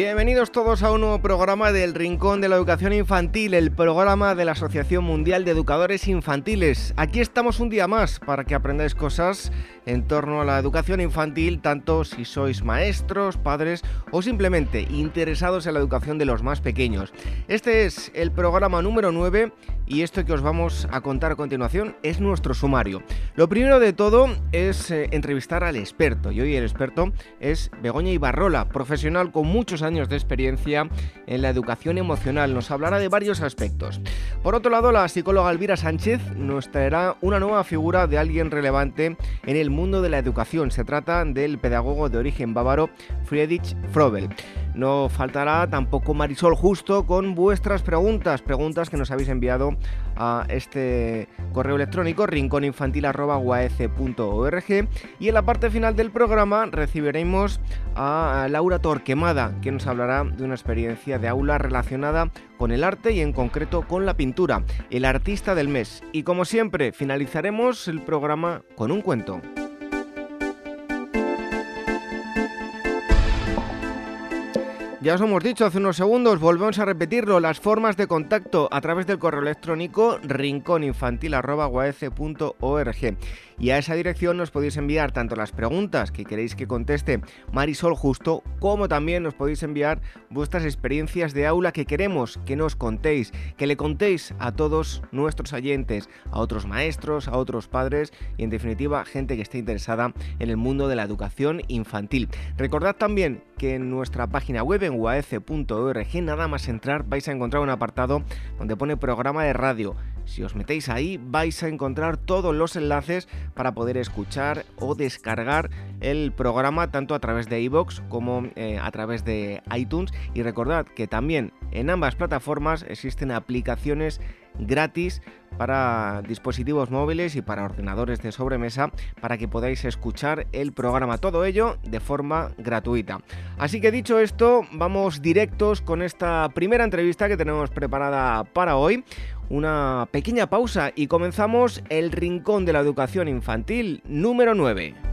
Bienvenidos todos a un nuevo programa del Rincón de la Educación Infantil, el programa de la Asociación Mundial de Educadores Infantiles. Aquí estamos un día más para que aprendáis cosas en torno a la educación infantil, tanto si sois maestros, padres o simplemente interesados en la educación de los más pequeños. Este es el programa número 9 y esto que os vamos a contar a continuación es nuestro sumario. Lo primero de todo es eh, entrevistar al experto y hoy el experto es Begoña Ibarrola, profesional con muchos años de experiencia en la educación emocional. Nos hablará de varios aspectos. Por otro lado, la psicóloga Elvira Sánchez nos traerá una nueva figura de alguien relevante en el mundo de la educación. Se trata del pedagogo de origen bávaro Friedrich Frobel. No faltará tampoco Marisol Justo con vuestras preguntas, preguntas que nos habéis enviado a este correo electrónico rincóninfantil.org y en la parte final del programa recibiremos a Laura Torquemada que nos hablará de una experiencia de aula relacionada con el arte y en concreto con la pintura, el artista del mes. Y como siempre finalizaremos el programa con un cuento. Ya os hemos dicho hace unos segundos, volvemos a repetirlo, las formas de contacto a través del correo electrónico rincóninfantil.org y a esa dirección nos podéis enviar tanto las preguntas que queréis que conteste Marisol Justo, como también nos podéis enviar vuestras experiencias de aula que queremos que nos contéis, que le contéis a todos nuestros oyentes, a otros maestros, a otros padres y en definitiva gente que esté interesada en el mundo de la educación infantil. Recordad también que en nuestra página web en uaf.org nada más entrar vais a encontrar un apartado donde pone programa de radio si os metéis ahí vais a encontrar todos los enlaces para poder escuchar o descargar el programa tanto a través de iVoox como eh, a través de iTunes y recordad que también en ambas plataformas existen aplicaciones gratis para dispositivos móviles y para ordenadores de sobremesa para que podáis escuchar el programa. Todo ello de forma gratuita. Así que dicho esto, vamos directos con esta primera entrevista que tenemos preparada para hoy. Una pequeña pausa y comenzamos el Rincón de la Educación Infantil número 9.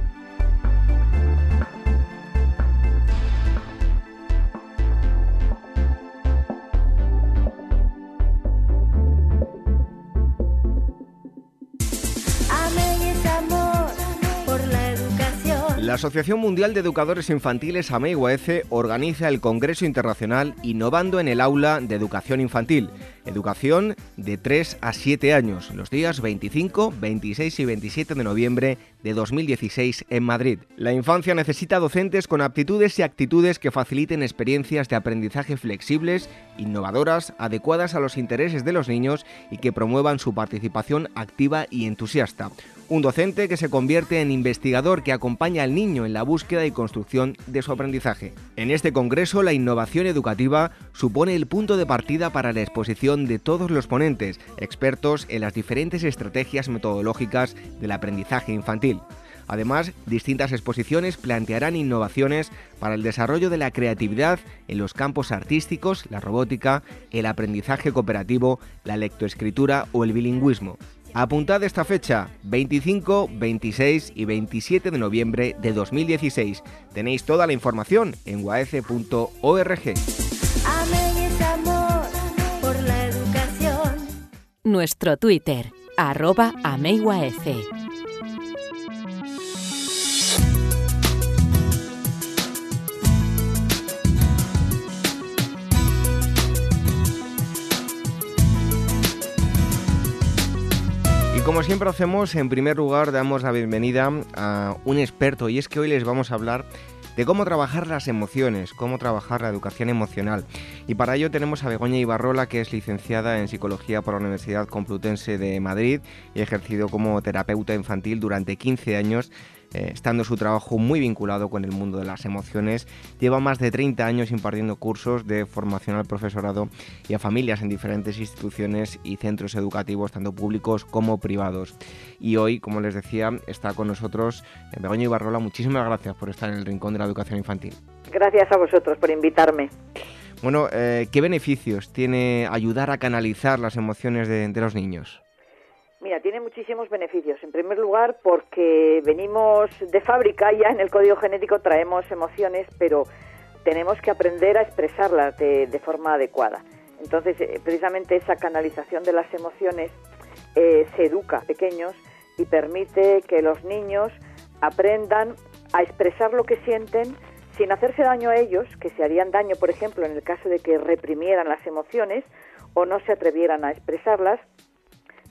La Asociación Mundial de Educadores Infantiles AMEIUAECE organiza el Congreso Internacional Innovando en el Aula de Educación Infantil, educación de 3 a 7 años, los días 25, 26 y 27 de noviembre de 2016 en Madrid. La infancia necesita docentes con aptitudes y actitudes que faciliten experiencias de aprendizaje flexibles, innovadoras, adecuadas a los intereses de los niños y que promuevan su participación activa y entusiasta. Un docente que se convierte en investigador que acompaña al niño en la búsqueda y construcción de su aprendizaje. En este congreso, la innovación educativa supone el punto de partida para la exposición de todos los ponentes, expertos en las diferentes estrategias metodológicas del aprendizaje infantil. Además, distintas exposiciones plantearán innovaciones para el desarrollo de la creatividad en los campos artísticos, la robótica, el aprendizaje cooperativo, la lectoescritura o el bilingüismo. Apuntad esta fecha, 25, 26 y 27 de noviembre de 2016. Tenéis toda la información en waece.org. Nuestro Twitter, arroba como siempre hacemos, en primer lugar damos la bienvenida a un experto y es que hoy les vamos a hablar de cómo trabajar las emociones, cómo trabajar la educación emocional. Y para ello tenemos a Begoña Ibarrola, que es licenciada en Psicología por la Universidad Complutense de Madrid y ha ejercido como terapeuta infantil durante 15 años eh, estando su trabajo muy vinculado con el mundo de las emociones. Lleva más de 30 años impartiendo cursos de formación al profesorado y a familias en diferentes instituciones y centros educativos, tanto públicos como privados. Y hoy, como les decía, está con nosotros eh, Begoña Ibarrola. Muchísimas gracias por estar en el Rincón de la Educación Infantil. Gracias a vosotros por invitarme. Bueno, eh, ¿qué beneficios tiene ayudar a canalizar las emociones de, de los niños? Mira, tiene muchísimos beneficios. En primer lugar, porque venimos de fábrica, ya en el código genético traemos emociones, pero tenemos que aprender a expresarlas de, forma adecuada. Entonces, eh, precisamente esa canalización de las emociones eh, se educa a pequeños y permite que los niños aprendan a expresar lo que sienten sin hacerse daño a ellos, que se harían daño, por ejemplo, en el caso de que reprimieran las emociones o no se atrevieran a expresarlas,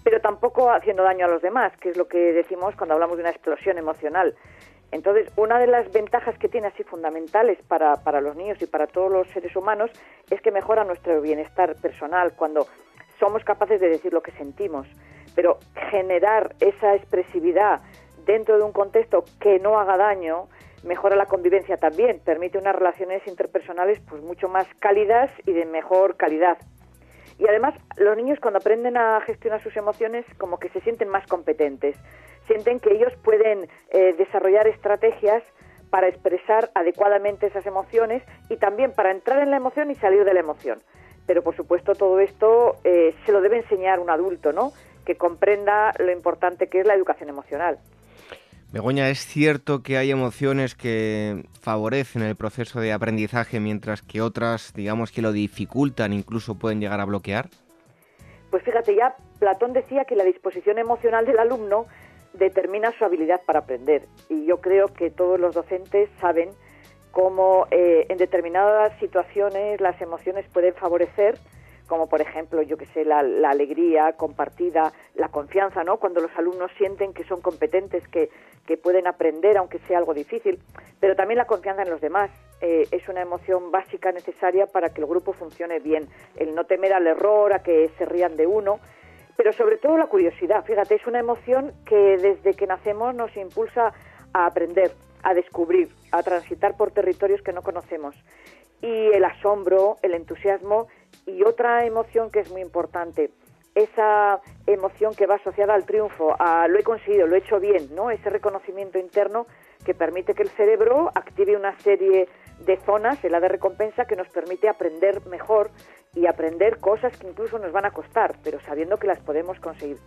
pero tampoco haciendo daño a los demás, que es lo que decimos cuando hablamos de una explosión emocional. Entonces, una de las ventajas que tiene así fundamentales para, para los niños y para todos los seres humanos es que mejora nuestro bienestar personal cuando somos capaces de decir lo que sentimos. Pero generar esa expresividad dentro de un contexto que no haga daño mejora la convivencia también, permite unas relaciones interpersonales pues mucho más cálidas y de mejor calidad. Y además, los niños cuando aprenden a gestionar sus emociones como que se sienten más competentes sienten que ellos pueden eh, desarrollar estrategias para expresar adecuadamente esas emociones y también para entrar en la emoción y salir de la emoción. Pero por supuesto todo esto eh, se lo debe enseñar un adulto, ¿no? Que comprenda lo importante que es la educación emocional. Begoña, ¿es cierto que hay emociones que favorecen el proceso de aprendizaje mientras que otras, digamos, que lo dificultan, incluso pueden llegar a bloquear? Pues fíjate, ya Platón decía que la disposición emocional del alumno determina su habilidad para aprender. Y yo creo que todos los docentes saben cómo eh, en determinadas situaciones las emociones pueden favorecer, como por ejemplo, yo que sé, la, alegría compartida, la confianza, ¿no? Cuando los alumnos sienten que son competentes, que, que pueden aprender, aunque sea algo difícil, pero también la confianza en los demás. Eh, es una emoción básica necesaria para que el grupo funcione bien. El no temer al error, a que se rían de uno, pero sobre todo la curiosidad. Fíjate, es una emoción que desde que nacemos nos impulsa a aprender, a descubrir, a transitar por territorios que no conocemos. Y el asombro, el entusiasmo y otra emoción que es muy importante, esa emoción que va asociada al triunfo, a lo he conseguido, lo he hecho bien, ¿no? Ese reconocimiento interno que permite que el cerebro active una serie de zonas, el de recompensa, que nos permite aprender mejor y aprender cosas que incluso nos van a costar, pero sabiendo que las podemos conseguir.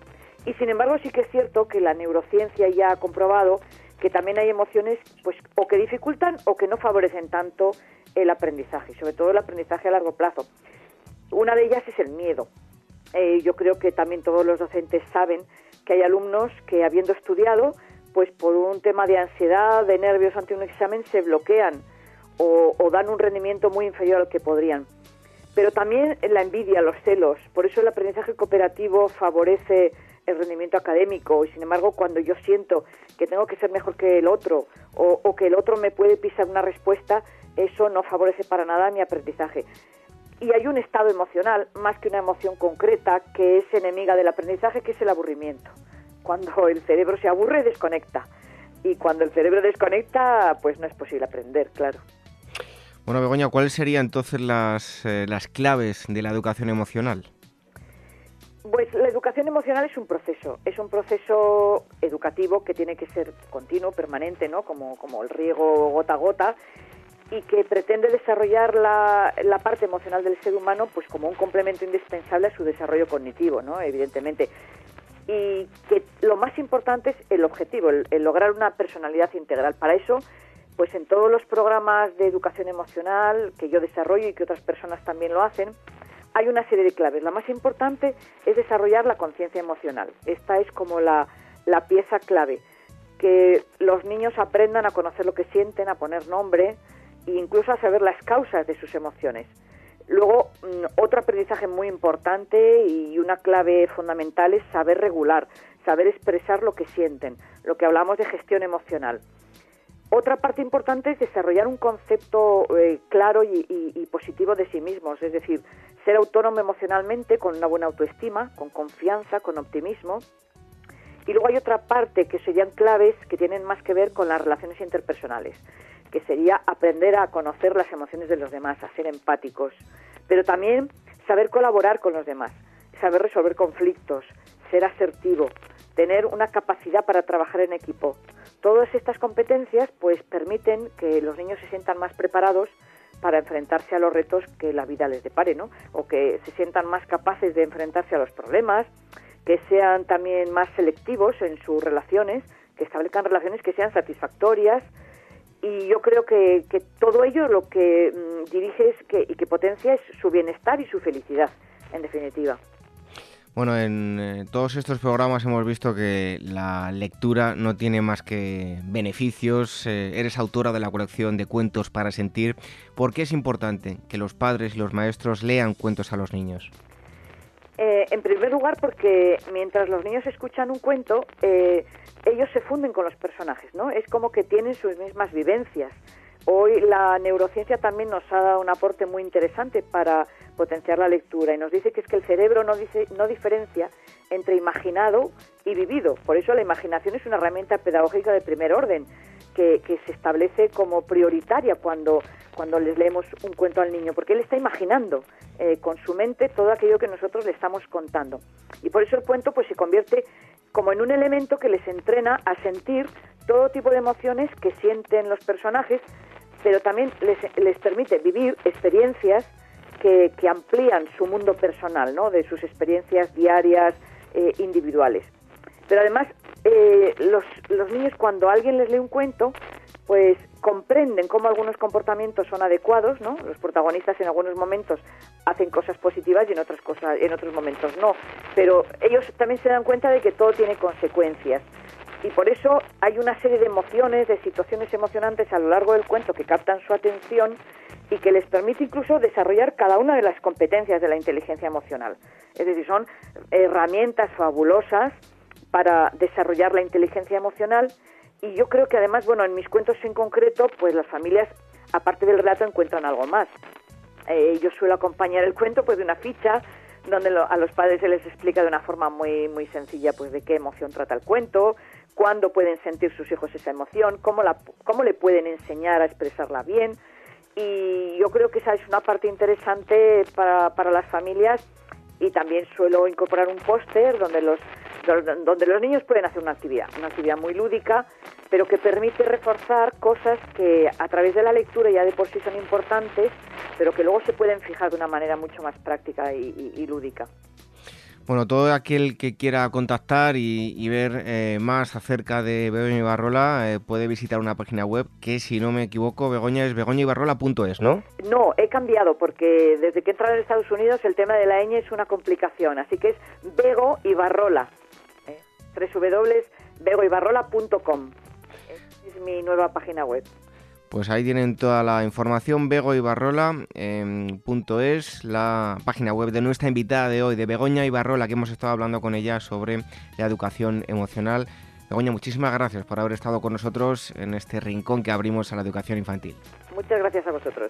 Y sin embargo sí que es cierto que la neurociencia ya ha comprobado que también hay emociones pues o que dificultan o que no favorecen tanto el aprendizaje, sobre todo el aprendizaje a largo plazo. Una de ellas es el miedo. Eh, yo creo que también todos los docentes saben que hay alumnos que habiendo estudiado, pues por un tema de ansiedad, de nervios ante un examen, se bloquean o dan un rendimiento muy inferior al que podrían pero también la envidia, los celos. Por eso el aprendizaje cooperativo favorece el rendimiento académico y sin embargo cuando yo siento que tengo que ser mejor que el otro o, que el otro me puede pisar una respuesta, eso no favorece para nada mi aprendizaje. Y hay un estado emocional, más que una emoción concreta, que es enemiga del aprendizaje, que es el aburrimiento. Cuando el cerebro se aburre, desconecta. Y cuando el cerebro desconecta, pues no es posible aprender, claro. Bueno, Begoña, ¿cuáles serían entonces las, eh, las claves de la educación emocional? Pues la educación emocional es un proceso, es un proceso educativo que tiene que ser continuo, permanente, ¿no? Como, como el riego gota a gota y que pretende desarrollar la, la, parte emocional del ser humano pues como un complemento indispensable a su desarrollo cognitivo, ¿no? Evidentemente. Y que lo más importante es el objetivo, el lograr una personalidad integral. Para eso pues en todos los programas de educación emocional que yo desarrollo y que otras personas también lo hacen, hay una serie de claves. La más importante es desarrollar la conciencia emocional. Esta es como la, pieza clave, que los niños aprendan a conocer lo que sienten, a poner nombre e incluso a saber las causas de sus emociones. Luego, mm, otro aprendizaje muy importante y una clave fundamental es saber regular, saber expresar lo que sienten, lo que hablamos de gestión emocional. Otra parte importante es desarrollar un concepto eh, claro y, positivo de sí mismos, es decir, ser autónomo emocionalmente con una buena autoestima, con confianza, con optimismo. Y luego hay otra parte que serían claves que tienen más que ver con las relaciones interpersonales, que sería aprender a conocer las emociones de los demás, a ser empáticos, pero también saber colaborar con los demás, saber resolver conflictos, ser asertivo, tener una capacidad para trabajar en equipo, Todas estas competencias pues permiten que los niños se sientan más preparados para enfrentarse a los retos que la vida les depare, ¿no? O que se sientan más capaces de enfrentarse a los problemas, que sean también más selectivos en sus relaciones, que establezcan relaciones que sean satisfactorias. Y yo creo que, todo ello lo que mm, dirige es que, y que potencia es su bienestar y su felicidad, en definitiva. Bueno, en eh, todos estos programas hemos visto que la lectura no tiene más que beneficios. Eh, eres autora de la colección de cuentos para sentir. ¿Por qué es importante que los padres y los maestros lean cuentos a los niños? Eh, en primer lugar, porque mientras los niños escuchan un cuento, ellos se funden con los personajes, ¿no? Es como que tienen sus mismas vivencias. Hoy la neurociencia también nos ha dado un aporte muy interesante para potenciar la lectura y nos dice que es que el cerebro no, dice, no diferencia entre imaginado y vivido. Por eso la imaginación es una herramienta pedagógica de primer orden que, se establece como prioritaria cuando, cuando les leemos un cuento al niño, porque él está imaginando eh, con su mente todo aquello que nosotros le estamos contando. Y por eso el cuento pues se convierte como en un elemento que les entrena a sentir todo tipo de emociones que sienten los personajes pero también les, les permite vivir experiencias que, que, amplían su mundo personal, ¿no? de sus experiencias diarias, eh, individuales. Pero además, eh, los, los niños cuando alguien les lee un cuento, pues comprenden cómo algunos comportamientos son adecuados, ¿no? Los protagonistas en algunos momentos hacen cosas positivas y en otras cosas, en otros momentos no. Pero ellos también se dan cuenta de que todo tiene consecuencias y por eso hay una serie de emociones, de situaciones emocionantes a lo largo del cuento que captan su atención y que les permite incluso desarrollar cada una de las competencias de la inteligencia emocional. Es decir, son herramientas fabulosas para desarrollar la inteligencia emocional y yo creo que además, bueno, en mis cuentos en concreto, pues las familias, aparte del relato, encuentran algo más. Eh, yo suelo acompañar el cuento pues de una ficha donde a los padres se les explica de una forma muy muy sencilla pues de qué emoción trata el cuento, cuándo pueden sentir sus hijos esa emoción, cómo, la, cómo le pueden enseñar a expresarla bien. Y yo creo que esa es una parte interesante para, para las familias y también suelo incorporar un póster donde los, donde los niños pueden hacer una actividad, una actividad muy lúdica, pero que permite reforzar cosas que a través de la lectura ya de por sí son importantes, pero que luego se pueden fijar de una manera mucho más práctica y lúdica. Bueno, todo aquel que quiera contactar y, ver eh, más acerca de Begoña Ibarrola eh, puede visitar una página web que, si no me equivoco, Begoña es begoñaibarrola.es, ¿no? No, he cambiado porque desde que he entrado en Estados Unidos el tema de la ñ es una complicación, así que es Bego Ibarrola. www.begoibarrola.com. Es mi nueva página web. Pues ahí tienen toda la información, Bego Ibarrola, punto es la página web de nuestra invitada de hoy, de Begoña Ibarrola, que hemos estado hablando con ella sobre la educación emocional. Begoña, muchísimas gracias por haber estado con nosotros en este rincón que abrimos a la educación infantil. Muchas gracias a vosotros.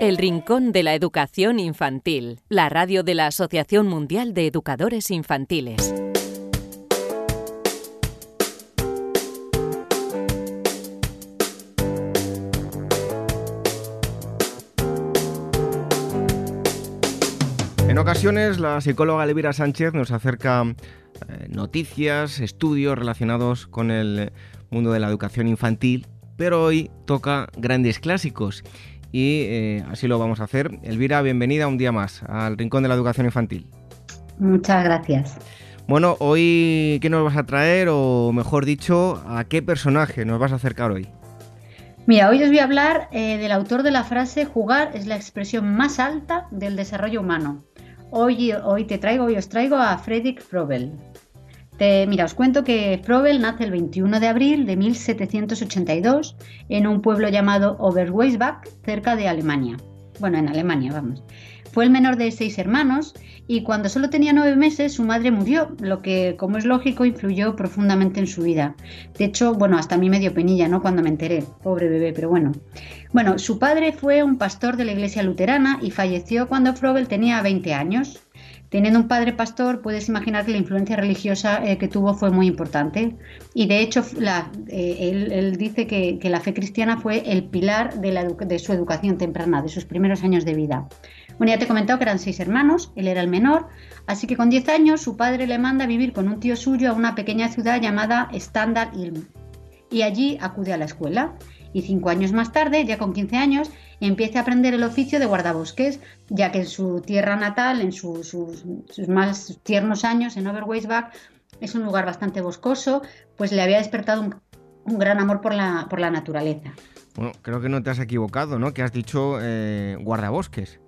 El Rincón de la Educación Infantil, la radio de la Asociación Mundial de Educadores Infantiles. En ocasiones la psicóloga Elvira Sánchez nos acerca eh, noticias, estudios relacionados con el mundo de la educación infantil, pero hoy toca grandes clásicos y eh, así lo vamos a hacer. Elvira, bienvenida un día más al Rincón de la Educación Infantil. Muchas gracias. Bueno, hoy, ¿qué nos vas a traer? O mejor dicho, ¿a qué personaje nos vas a acercar hoy? Mira, hoy os voy a hablar eh, del autor de la frase jugar es la expresión más alta del desarrollo humano. Hoy, hoy te traigo, hoy os traigo a Friedrich Frobel. mira, os cuento que Frobel nace el 21 de abril de 1782 en un pueblo llamado Oberweisbach, cerca de Alemania. Bueno, en Alemania, vamos. Fue el menor de seis hermanos y cuando solo tenía nueve meses su madre murió, lo que, como es lógico, influyó profundamente en su vida. De hecho, bueno, hasta a mí me dio penilla, ¿no? Cuando me enteré, pobre bebé, pero bueno. Bueno, su padre fue un pastor de la iglesia luterana y falleció cuando Frobel tenía 20 años. Teniendo un padre pastor, puedes imaginar que la influencia religiosa eh, que tuvo fue muy importante. Y de hecho, eh, él, dice que, la fe cristiana fue el pilar de su educación temprana, de sus primeros años de vida. Bueno, ya te he comentado que eran seis hermanos, él era el menor, así que con 10 años su padre le manda a vivir con un tío suyo a una pequeña ciudad llamada Standard Ilm. Y allí acude a la escuela. Y cinco años más tarde, ya con 15 años, empieza a aprender el oficio de guardabosques, ya que en su tierra natal, en sus, más tiernos años, en Overweisbach, es un lugar bastante boscoso, pues le había despertado un, gran amor por la, por la naturaleza. Bueno, creo que no te has equivocado, ¿no? Que has dicho eh, guardabosques.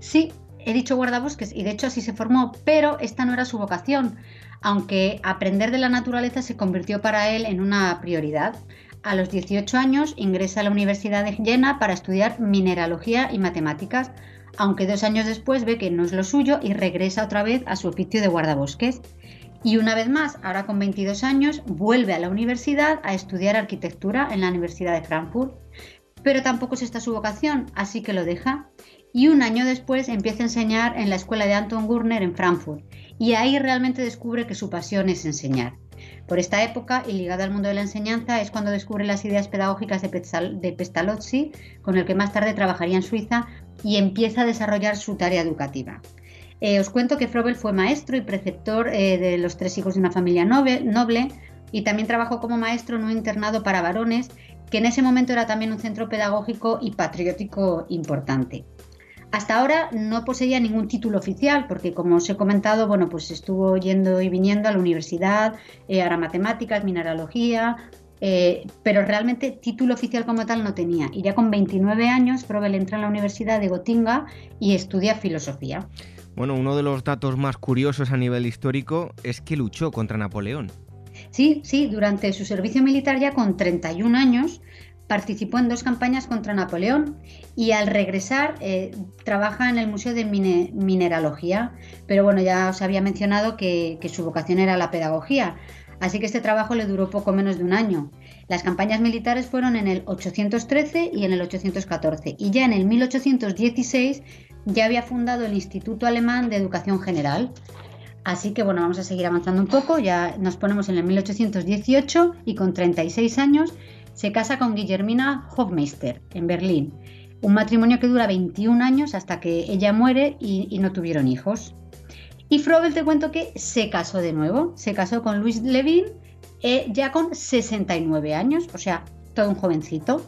Sí, he dicho guardabosques y de hecho así se formó, pero esta no era su vocación, aunque aprender de la naturaleza se convirtió para él en una prioridad. A los 18 años ingresa a la Universidad de Jena para estudiar mineralogía y matemáticas, aunque dos años después ve que no es lo suyo y regresa otra vez a su oficio de guardabosques. Y una vez más, ahora con 22 años, vuelve a la universidad a estudiar arquitectura en la Universidad de Frankfurt. Pero tampoco es esta su vocación, así que lo deja y un año después empieza a enseñar en la escuela de Anton Gurner en Frankfurt y ahí realmente descubre que su pasión es enseñar. Por esta época y ligada al mundo de la enseñanza es cuando descubre las ideas pedagógicas de, Pestalozzi, con el que más tarde trabajaría en Suiza y empieza a desarrollar su tarea educativa. Eh, os cuento que Frobel fue maestro y preceptor eh, de los tres hijos de una familia noble y también trabajó como maestro en un internado para varones que en ese momento era también un centro pedagógico y patriótico importante. Hasta ahora no poseía ningún título oficial, porque como os he comentado, bueno, pues estuvo yendo y viniendo a la universidad, eh, a matemáticas, mineralogía, eh, pero realmente título oficial como tal no tenía. Y ya con 29 años, Probel entra en la Universidad de Gotinga y estudia filosofía. Bueno, uno de los datos más curiosos a nivel histórico es que luchó contra Napoleón. Sí, sí, durante su servicio militar ya con 31 años Participó en dos campañas contra Napoleón y al regresar eh, trabaja en el Museo de Mineralogía, pero bueno, ya os había mencionado que, su vocación era la pedagogía, así que este trabajo le duró poco menos de un año. Las campañas militares fueron en el 813 y en el 814 y ya en el 1816 ya había fundado el Instituto Alemán de Educación General. Así que bueno, vamos a seguir avanzando un poco, ya nos ponemos en el 1818 y con 36 años se casa con Guillermina Hofmeister en Berlín. Un matrimonio que dura 21 años hasta que ella muere y, no tuvieron hijos. Y Frobel te cuento que se casó de nuevo, se casó con Luis Levin eh, ya con 69 años, o sea, todo un jovencito.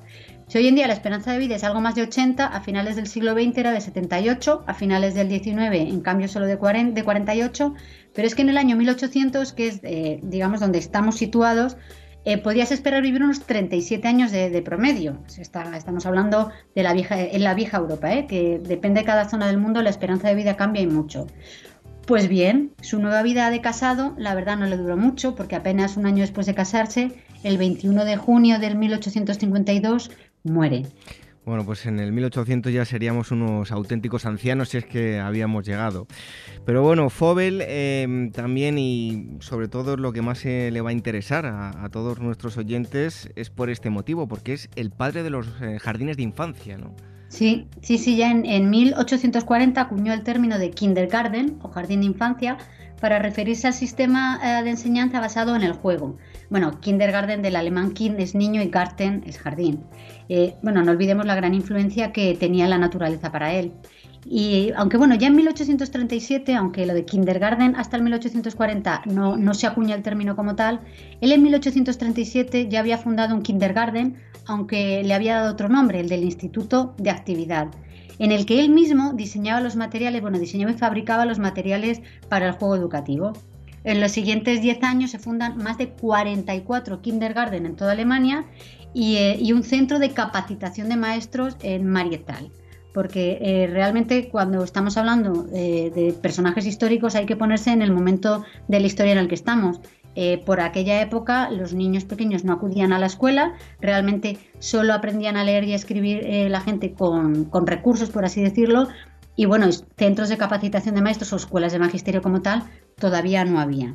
Si hoy en día la esperanza de vida es algo más de 80, a finales del siglo XX era de 78, a finales del XIX en cambio solo de, 40, de 48, pero es que en el año 1800, que es eh, digamos donde estamos situados, eh, podías esperar vivir unos 37 años de, promedio. estamos hablando de la vieja, en la vieja Europa, ¿eh? que depende de cada zona del mundo, la esperanza de vida cambia y mucho. Pues bien, su nueva vida de casado, la verdad no le duró mucho, porque apenas un año después de casarse, el 21 de junio del 1852, muere. Bueno, pues en el 1800 ya seríamos unos auténticos ancianos si es que habíamos llegado. Pero bueno, Fobel em, también y sobre todo lo que más le va a interesar a, todos nuestros oyentes es por este motivo, porque es el padre de los eh, jardines de infancia, ¿no? Sí, sí, sí, ya en, en 1840 acuñó el término de kindergarten o jardín de infancia para referirse al sistema eh, de enseñanza basado en el juego. Bueno, kindergarten del alemán kind es niño y garten es jardín. Eh, bueno, no olvidemos la gran influencia que tenía la naturaleza para él. Y aunque bueno, ya en 1837, aunque lo de kindergarten hasta el 1840 no, no se acuña el término como tal, él en 1837 ya había fundado un kindergarten, aunque le había dado otro nombre, el del Instituto de Actividad en el que él mismo diseñaba los materiales, bueno, diseñaba y fabricaba los materiales para el juego educativo. En los siguientes 10 años se fundan más de 44 kindergarten en toda Alemania eh, y, un centro de capacitación de maestros en Marietal. Porque eh, realmente cuando estamos hablando eh, de personajes históricos hay que ponerse en el momento de la historia en el que estamos. Por aquella época los niños pequeños no acudían a la escuela, realmente solo aprendían a leer y a escribir la gente con, con recursos, por así decirlo, y bueno, centros de capacitación de maestros o escuelas de magisterio como tal todavía no había.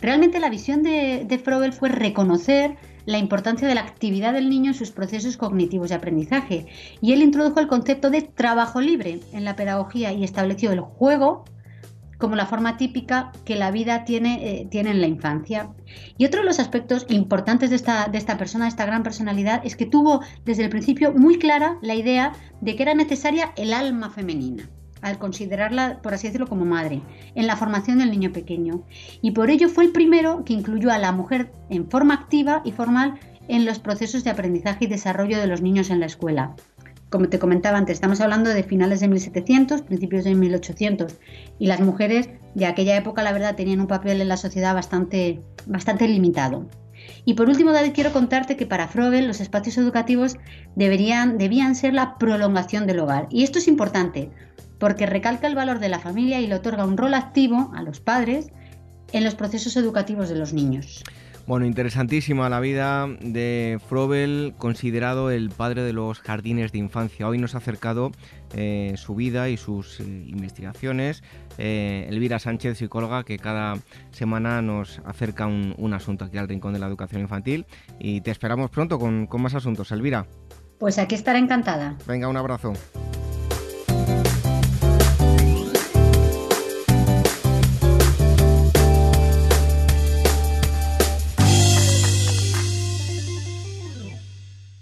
Realmente la visión de, de Frobel fue reconocer la importancia de la actividad del niño en sus procesos cognitivos de aprendizaje y él introdujo el concepto de trabajo libre en la pedagogía y estableció el juego como la forma típica que la vida tiene, eh, tiene en la infancia. Y otro de los aspectos importantes de esta, de esta persona, de esta gran personalidad, es que tuvo desde el principio muy clara la idea de que era necesaria el alma femenina al considerarla, por así decirlo, como madre, en la formación del niño pequeño. Y por ello fue el primero que incluyó a la mujer en forma activa y formal en los procesos de aprendizaje y desarrollo de los niños en la escuela. Como te comentaba antes, estamos hablando de finales de 1700, principios de 1800, y las mujeres de aquella época, la verdad, tenían un papel en la sociedad bastante, bastante limitado. Y por último, David, quiero contarte que para Frobel los espacios educativos deberían, debían ser la prolongación del hogar. Y esto es importante, porque recalca el valor de la familia y le otorga un rol activo a los padres en los procesos educativos de los niños. Bueno, interesantísima la vida de Frobel, considerado el padre de los jardines de infancia. Hoy nos ha acercado eh, su vida y sus eh, investigaciones. Eh, Elvira Sánchez, psicóloga, que cada semana nos acerca un, asunto aquí al Rincón de la Educación Infantil. Y te esperamos pronto con, con más asuntos. Elvira. Pues aquí estaré encantada. Venga, un abrazo.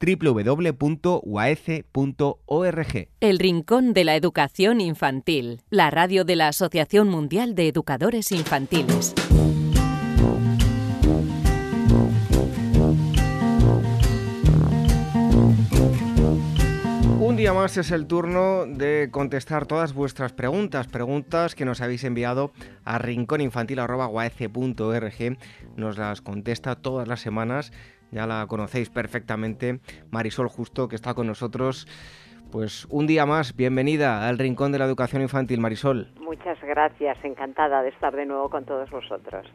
www.uaece.org. El Rincón de la Educación Infantil, la radio de la Asociación Mundial de Educadores Infantiles. Un día más es el turno de contestar todas vuestras preguntas, preguntas que nos habéis enviado a rincóninfantil.org. Nos las contesta todas las semanas ya la conocéis perfectamente, Marisol Justo, que está con nosotros. Pues un día más, bienvenida al Rincón de la Educación Infantil, Marisol. Muchas gracias, encantada de estar de nuevo con todos vosotros.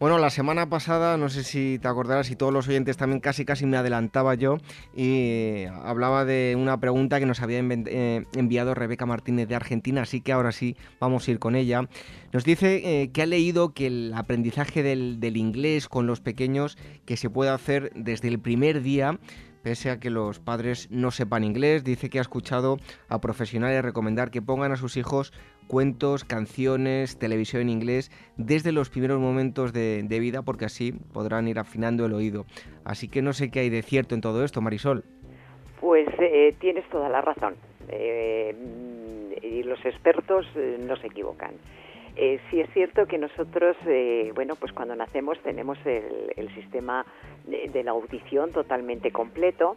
Bueno, la semana pasada, no sé si te acordarás y todos los oyentes también casi casi me adelantaba yo y hablaba de una pregunta que nos había eh, enviado Rebeca Martínez de Argentina, así que ahora sí vamos a ir con ella. Nos dice eh, que ha leído que el aprendizaje del, del inglés con los pequeños que se puede hacer desde el primer día pese a que los padres no sepan inglés, dice que ha escuchado a profesionales recomendar que pongan a sus hijos cuentos, canciones, televisión en inglés desde los primeros momentos de, vida porque así podrán ir afinando el oído. Así que no sé qué hay de cierto en todo esto, Marisol. Pues eh, tienes toda la razón. Eh, y los expertos eh, no se equivocan. Eh, sí es cierto que nosotros, eh, bueno, pues cuando nacemos tenemos el, sistema de, la audición totalmente completo,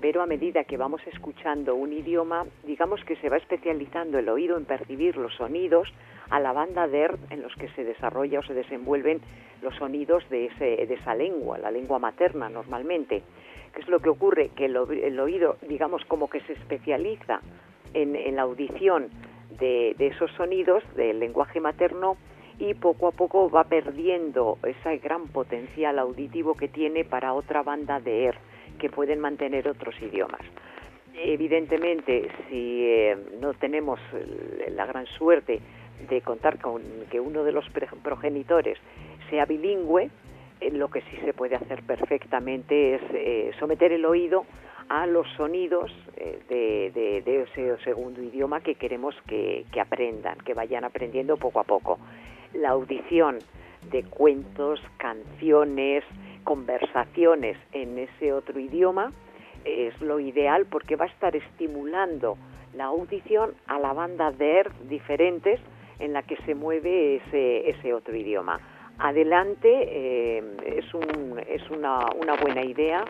pero a medida que vamos escuchando un idioma, digamos que se va especializando el oído en percibir los sonidos a la banda DER en los que se desarrolla o se desenvuelven los sonidos de, ese, de esa lengua, la lengua materna normalmente. ¿Qué es lo que ocurre? Que el, oído, digamos, como que se especializa en la audición de, esos sonidos del lenguaje materno y poco a poco va perdiendo ese gran potencial auditivo que tiene para otra banda de ER que pueden mantener otros idiomas. Evidentemente, si eh, no tenemos la gran suerte de contar con que uno de los progenitores sea bilingüe, eh, lo que sí se puede hacer perfectamente es eh, someter el oído a los sonidos eh, de, ese segundo idioma que queremos que, aprendan, que vayan aprendiendo poco a poco. La audición de cuentos, canciones, conversaciones en ese otro idioma es lo ideal porque va a estar estimulando la audición a la banda de ERF diferentes en la que se mueve ese, ese otro idioma. Adelante, eh, es, un, es una, una buena idea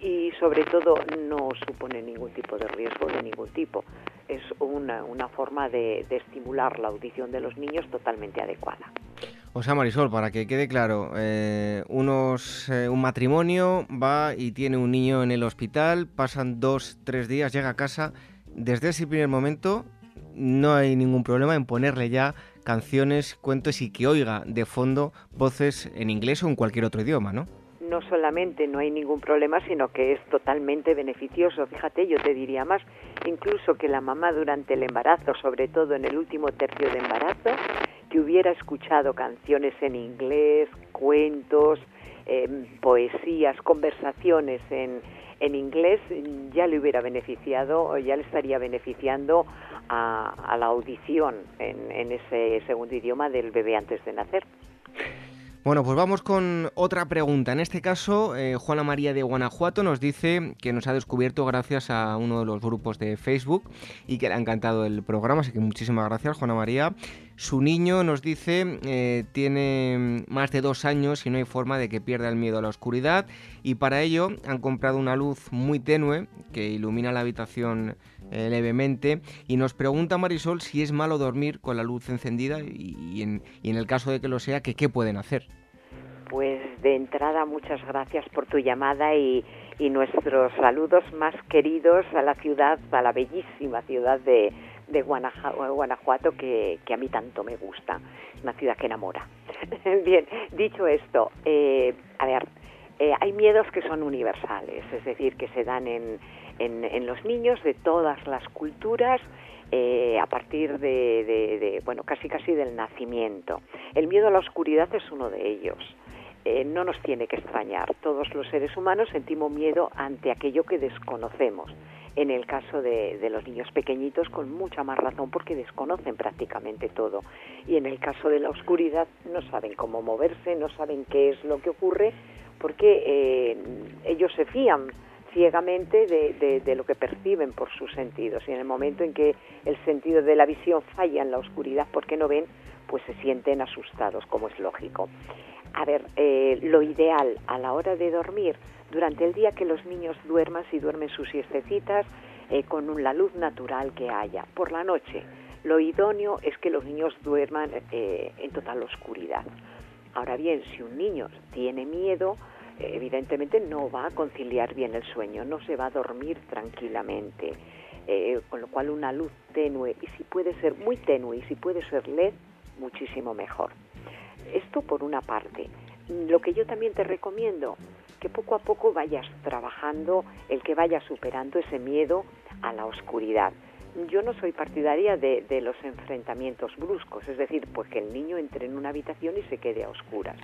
y sobre todo no supone ningún tipo de riesgo de ningún tipo. Es una, una forma de, estimular la audición de los niños totalmente adecuada. O sea, Marisol, para que quede claro, eh, unos, un matrimonio va y tiene un niño en el hospital, pasan dos, tres días, llega a casa, desde ese primer momento no hay ningún problema en ponerle ya canciones, cuentos y que oiga de fondo voces en inglés o en cualquier otro idioma, ¿no? No solamente no hay ningún problema, sino que es totalmente beneficioso. Fíjate, yo te diría más, incluso que la mamá durante el embarazo, sobre todo en el último tercio de embarazo, que hubiera escuchado canciones en inglés, cuentos, eh, poesías, conversaciones en, en inglés, ya le hubiera beneficiado, o ya le estaría beneficiando a, a la audición en, en ese segundo idioma del bebé antes de nacer. Bueno, pues vamos con otra pregunta. En este caso, eh, Juana María de Guanajuato nos dice que nos ha descubierto gracias a uno de los grupos de Facebook y que le ha encantado el programa, así que muchísimas gracias, Juana María. Su niño nos dice eh, tiene más de dos años y no hay forma de que pierda el miedo a la oscuridad y para ello han comprado una luz muy tenue que ilumina la habitación eh, levemente y nos pregunta Marisol si es malo dormir con la luz encendida y, en, y en el caso de que lo sea, que qué pueden hacer. Pues de entrada muchas gracias por tu llamada y, y nuestros saludos más queridos a la ciudad, a la bellísima ciudad de, de Guanajuato que, que, a mí tanto me gusta. Es una ciudad que enamora. Bien, dicho esto, eh, a ver, eh, hay miedos que son universales, es decir, que se dan en, en, los niños de todas las culturas. Eh, a partir de, bueno, casi casi del nacimiento. El miedo a la oscuridad es uno de ellos. Eh, no nos tiene que extrañar. Todos los seres humanos sentimos miedo ante aquello que desconocemos. En el caso de, de, los niños pequeñitos, con mucha más razón, porque desconocen prácticamente todo. Y en el caso de la oscuridad, no saben cómo moverse, no saben qué es lo que ocurre, porque eh, ellos se fían ciegamente de, de, lo que perciben por sus sentidos. Y en el momento en que el sentido de la visión falla en la oscuridad porque no ven, pues se sienten asustados, como es lógico. A ver, eh, lo ideal a la hora de dormir, durante el día que los niños duerman, si duermen sus siestecitas, eh, con la luz natural que haya. Por la noche, lo idóneo es que los niños duerman eh, en total oscuridad. Ahora bien, si un niño tiene miedo, evidentemente no va a conciliar bien el sueño, no se va a dormir tranquilamente. Eh, con lo cual una luz tenue, y si puede ser muy tenue, y si puede ser LED, muchísimo mejor. Esto por una parte. Lo que yo también te recomiendo, que poco a poco vayas trabajando el que vayas superando ese miedo a la oscuridad. Yo no soy partidaria de, de los enfrentamientos bruscos, es decir, pues que el niño entre en una habitación y se quede a oscuras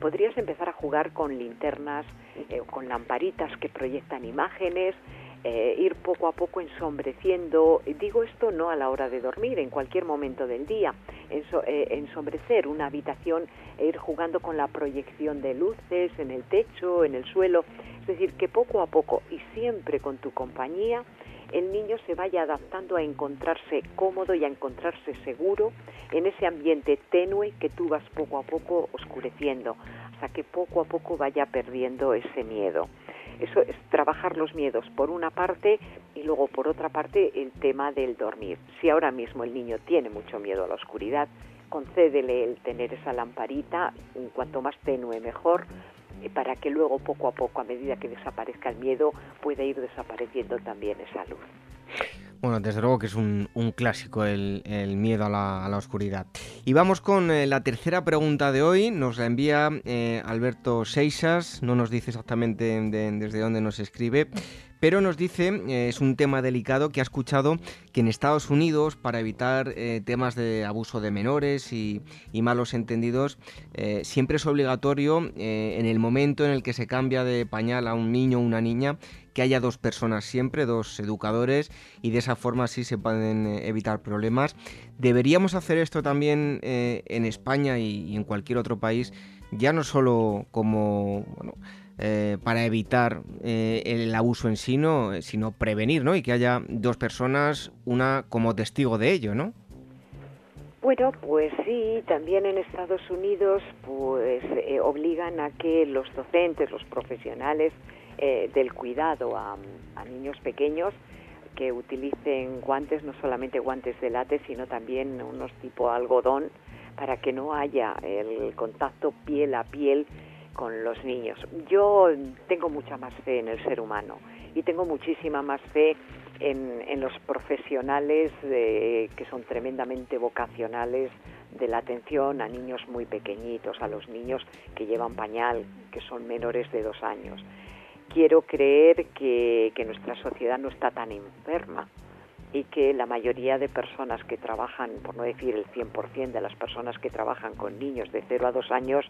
podrías empezar a jugar con linternas, eh, con lamparitas que proyectan imágenes, eh, ir poco a poco ensombreciendo, digo esto no a la hora de dormir, en cualquier momento del día, eh, ensombrecer una habitación e ir jugando con la proyección de luces en el techo, en el suelo, es decir, que poco a poco y siempre con tu compañía, el niño se vaya adaptando a encontrarse cómodo y a encontrarse seguro en ese ambiente tenue que tú vas poco a poco oscureciendo, hasta que poco a poco vaya perdiendo ese miedo. Eso es trabajar los miedos por una parte y luego por otra parte el tema del dormir. Si ahora mismo el niño tiene mucho miedo a la oscuridad, concédele el tener esa lamparita, cuanto más tenue mejor, eh, para que luego poco a poco, a medida que desaparezca el miedo, pueda ir desapareciendo también esa luz. Bueno, desde luego que es un, clásico el, miedo a la, oscuridad. Y vamos con eh, la tercera pregunta de hoy. Nos la envía eh, Alberto Seixas. No nos dice exactamente de, desde dónde nos escribe. Pero nos dice, eh, es un tema delicado, que ha escuchado que en Estados Unidos, para evitar eh, temas de abuso de menores y, malos entendidos, eh, siempre es obligatorio, en el momento en el que se cambia de pañal a un niño o una niña, que haya dos personas siempre, dos educadores, y de esa forma sí se pueden evitar problemas. Deberíamos hacer esto también en España y, en cualquier otro país, ya no solo como... eh, para evitar eh, el abuso en sí, no, sino prevenir, ¿no? Y que haya dos personas, una como testigo de ello, ¿no? Bueno, pues sí, también en Estados Unidos pues eh, obligan a que los docentes, los profesionales del cuidado a, a, niños pequeños que utilicen guantes, no solamente guantes de látex, sino también unos tipo algodón para que no haya el contacto piel a piel con los niños. Yo tengo mucha más fe en el ser humano y tengo muchísima más fe en, los profesionales que son tremendamente vocacionales de la atención a niños muy pequeñitos, a los niños que llevan pañal, que son menores de dos años. Quiero creer que, que nuestra sociedad no está tan enferma y que la mayoría de personas que trabajan, por no decir el 100% de las personas que trabajan con niños de 0 a 2 años,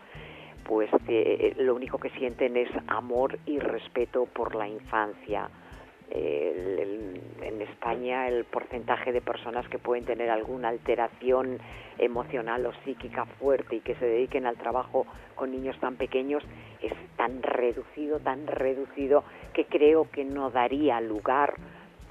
pues eh, lo único que sienten es amor y respeto por la infancia. en España el porcentaje de personas que pueden tener alguna alteración emocional o psíquica fuerte y que se dediquen al trabajo con niños tan pequeños es tan reducido, tan reducido que creo que no daría lugar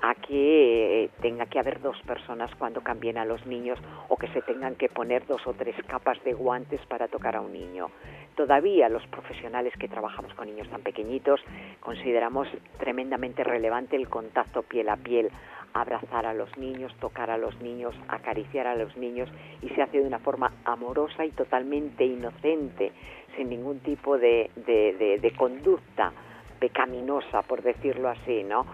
a que eh, tenga que haber dos personas cuando cambien a los niños o que se tengan que poner dos o tres capas de guantes para tocar a un niño. Todavía los profesionales que trabajamos con niños tan pequeñitos consideramos tremendamente relevante el contacto piel a piel, abrazar a los niños, tocar a los niños, acariciar a los niños y se hace de una forma amorosa y totalmente inocente, sin ningún tipo de, de, de conducta pecaminosa, por decirlo así, ¿no?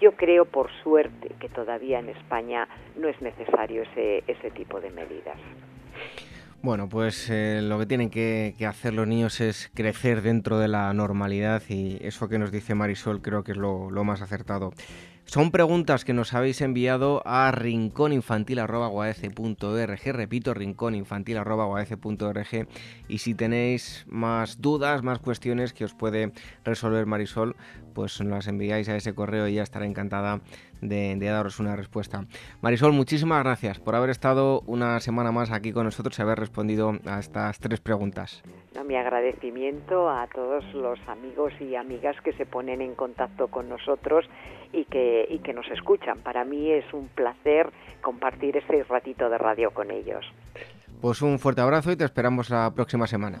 Yo creo, por suerte, que todavía en España no es necesario ese, ese tipo de medidas. Bueno, pues eh, lo que tienen que, hacer los niños es crecer dentro de la normalidad y eso que nos dice Marisol creo que es lo, lo más acertado. Son preguntas que nos habéis enviado a rincóninfantil.org, repito, rincóninfantil.org y si tenéis más dudas, más cuestiones que os puede resolver Marisol, pues nos las enviáis a ese correo y ya estará encantada de, daros una respuesta. Marisol, muchísimas gracias por haber estado una semana más aquí con nosotros y haber respondido a estas tres preguntas. mi agradecimiento a todos los amigos y amigas que se ponen en contacto con nosotros y que, y que nos escuchan. Para mí es un placer compartir este ratito de radio con ellos. Pues un fuerte abrazo y te esperamos la próxima semana.